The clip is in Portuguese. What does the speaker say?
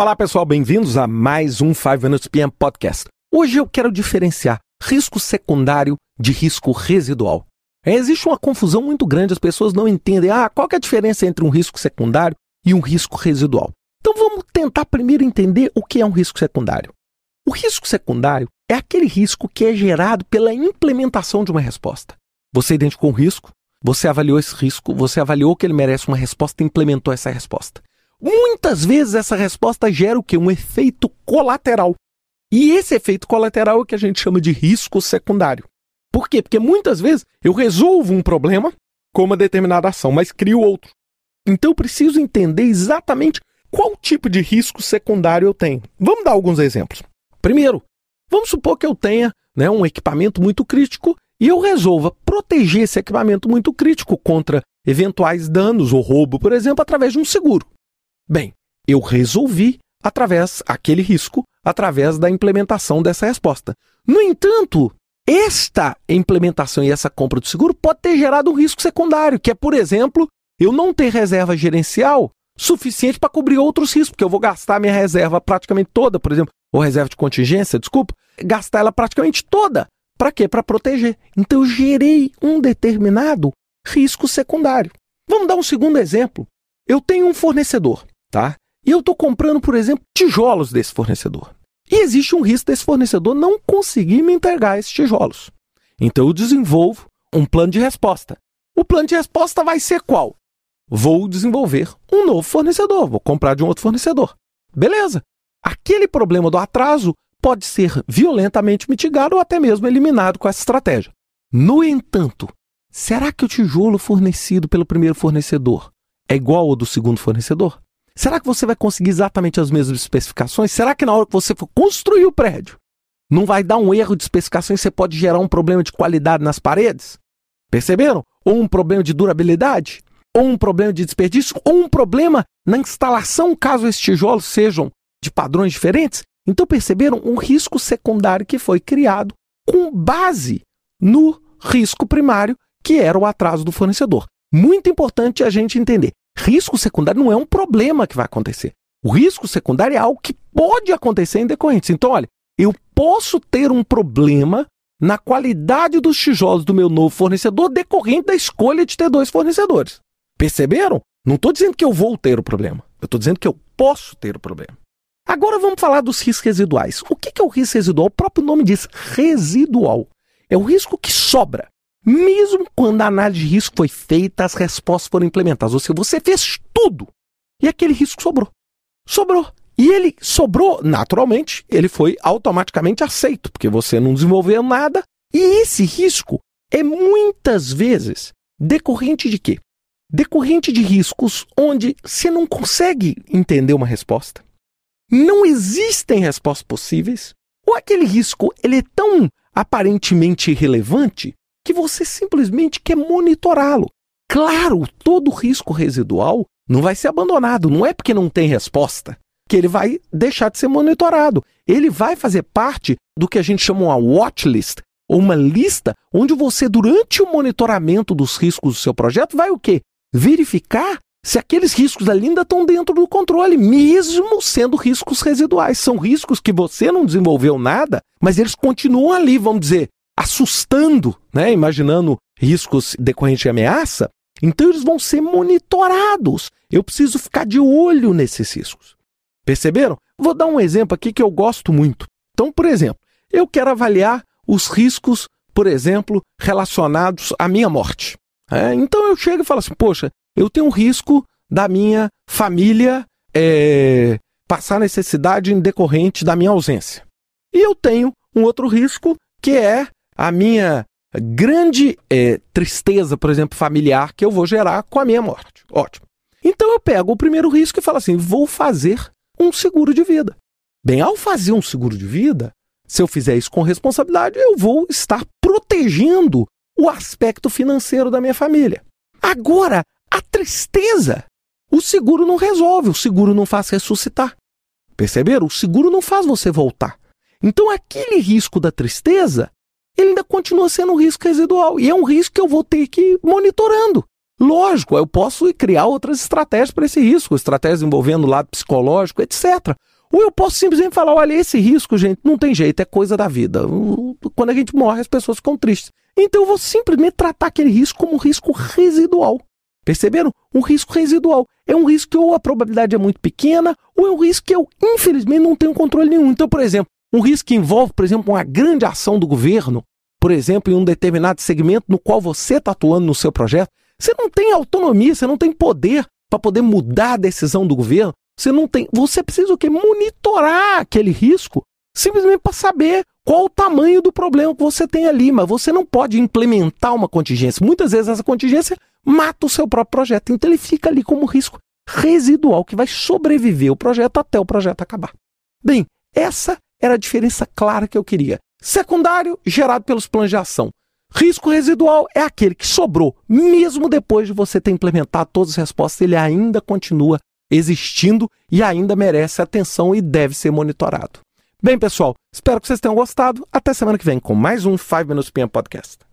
Olá pessoal, bem-vindos a mais um 5 Minutes PM Podcast. Hoje eu quero diferenciar risco secundário de risco residual. Existe uma confusão muito grande, as pessoas não entendem ah, qual é a diferença entre um risco secundário e um risco residual. Então vamos tentar primeiro entender o que é um risco secundário. O risco secundário é aquele risco que é gerado pela implementação de uma resposta. Você identificou um risco, você avaliou esse risco, você avaliou que ele merece uma resposta e implementou essa resposta. Muitas vezes essa resposta gera o que? Um efeito colateral. E esse efeito colateral é o que a gente chama de risco secundário. Por quê? Porque muitas vezes eu resolvo um problema com uma determinada ação, mas crio outro. Então eu preciso entender exatamente qual tipo de risco secundário eu tenho. Vamos dar alguns exemplos. Primeiro, vamos supor que eu tenha né, um equipamento muito crítico e eu resolva proteger esse equipamento muito crítico contra eventuais danos ou roubo, por exemplo, através de um seguro. Bem, eu resolvi através aquele risco, através da implementação dessa resposta. No entanto, esta implementação e essa compra do seguro pode ter gerado um risco secundário, que é, por exemplo, eu não ter reserva gerencial suficiente para cobrir outros riscos, porque eu vou gastar minha reserva praticamente toda, por exemplo, ou reserva de contingência, desculpa, gastar ela praticamente toda. Para quê? Para proteger. Então eu gerei um determinado risco secundário. Vamos dar um segundo exemplo. Eu tenho um fornecedor tá? E eu estou comprando, por exemplo, tijolos desse fornecedor. E existe um risco desse fornecedor não conseguir me entregar esses tijolos. Então eu desenvolvo um plano de resposta. O plano de resposta vai ser qual? Vou desenvolver um novo fornecedor, vou comprar de um outro fornecedor. Beleza. Aquele problema do atraso pode ser violentamente mitigado ou até mesmo eliminado com essa estratégia. No entanto, será que o tijolo fornecido pelo primeiro fornecedor é igual ao do segundo fornecedor? Será que você vai conseguir exatamente as mesmas especificações? Será que na hora que você for construir o prédio, não vai dar um erro de especificações você pode gerar um problema de qualidade nas paredes? Perceberam? Ou um problema de durabilidade? Ou um problema de desperdício? Ou um problema na instalação, caso esses tijolos sejam de padrões diferentes? Então perceberam um risco secundário que foi criado com base no risco primário, que era o atraso do fornecedor. Muito importante a gente entender. Risco secundário não é um problema que vai acontecer. O risco secundário é algo que pode acontecer em decorrência. Então, olha, eu posso ter um problema na qualidade dos tijolos do meu novo fornecedor decorrente da escolha de ter dois fornecedores. Perceberam? Não estou dizendo que eu vou ter o problema. Eu estou dizendo que eu posso ter o problema. Agora vamos falar dos riscos residuais. O que é o risco residual? O próprio nome diz residual. É o risco que sobra. Mesmo quando a análise de risco foi feita, as respostas foram implementadas. Ou seja, você fez tudo e aquele risco sobrou. Sobrou. E ele sobrou, naturalmente, ele foi automaticamente aceito, porque você não desenvolveu nada. E esse risco é muitas vezes decorrente de quê? Decorrente de riscos onde você não consegue entender uma resposta, não existem respostas possíveis, ou aquele risco ele é tão aparentemente irrelevante que você simplesmente quer monitorá-lo. Claro, todo risco residual não vai ser abandonado, não é porque não tem resposta que ele vai deixar de ser monitorado. Ele vai fazer parte do que a gente chama uma watchlist, ou uma lista onde você, durante o monitoramento dos riscos do seu projeto, vai o quê? Verificar se aqueles riscos ali ainda estão dentro do controle, mesmo sendo riscos residuais. São riscos que você não desenvolveu nada, mas eles continuam ali, vamos dizer, assustando, né? imaginando riscos decorrentes de ameaça, então eles vão ser monitorados. Eu preciso ficar de olho nesses riscos. Perceberam? Vou dar um exemplo aqui que eu gosto muito. Então, por exemplo, eu quero avaliar os riscos, por exemplo, relacionados à minha morte. É, então eu chego e falo assim: poxa, eu tenho um risco da minha família é, passar necessidade decorrente da minha ausência. E eu tenho um outro risco que é a minha grande é, tristeza, por exemplo, familiar que eu vou gerar com a minha morte. Ótimo. Então eu pego o primeiro risco e falo assim: vou fazer um seguro de vida. Bem, ao fazer um seguro de vida, se eu fizer isso com responsabilidade, eu vou estar protegendo o aspecto financeiro da minha família. Agora, a tristeza, o seguro não resolve, o seguro não faz ressuscitar. Perceberam? O seguro não faz você voltar. Então, aquele risco da tristeza ele ainda continua sendo um risco residual. E é um risco que eu vou ter que ir monitorando. Lógico, eu posso criar outras estratégias para esse risco, estratégias envolvendo o lado psicológico, etc. Ou eu posso simplesmente falar: olha, esse risco, gente, não tem jeito, é coisa da vida. Quando a gente morre, as pessoas ficam tristes. Então eu vou simplesmente tratar aquele risco como um risco residual. Perceberam? Um risco residual. É um risco que ou a probabilidade é muito pequena, ou é um risco que eu, infelizmente, não tenho controle nenhum. Então, por exemplo, um risco que envolve, por exemplo, uma grande ação do governo, por exemplo, em um determinado segmento no qual você está atuando no seu projeto, você não tem autonomia, você não tem poder para poder mudar a decisão do governo. Você não tem. Você precisa o quê? Monitorar aquele risco simplesmente para saber qual o tamanho do problema que você tem ali, mas você não pode implementar uma contingência. Muitas vezes essa contingência mata o seu próprio projeto, então ele fica ali como risco residual que vai sobreviver o projeto até o projeto acabar. Bem, essa era a diferença clara que eu queria. Secundário, gerado pelos planos de ação. Risco residual é aquele que sobrou, mesmo depois de você ter implementado todas as respostas, ele ainda continua existindo e ainda merece atenção e deve ser monitorado. Bem, pessoal, espero que vocês tenham gostado. Até semana que vem com mais um 5 Minutes PM Podcast.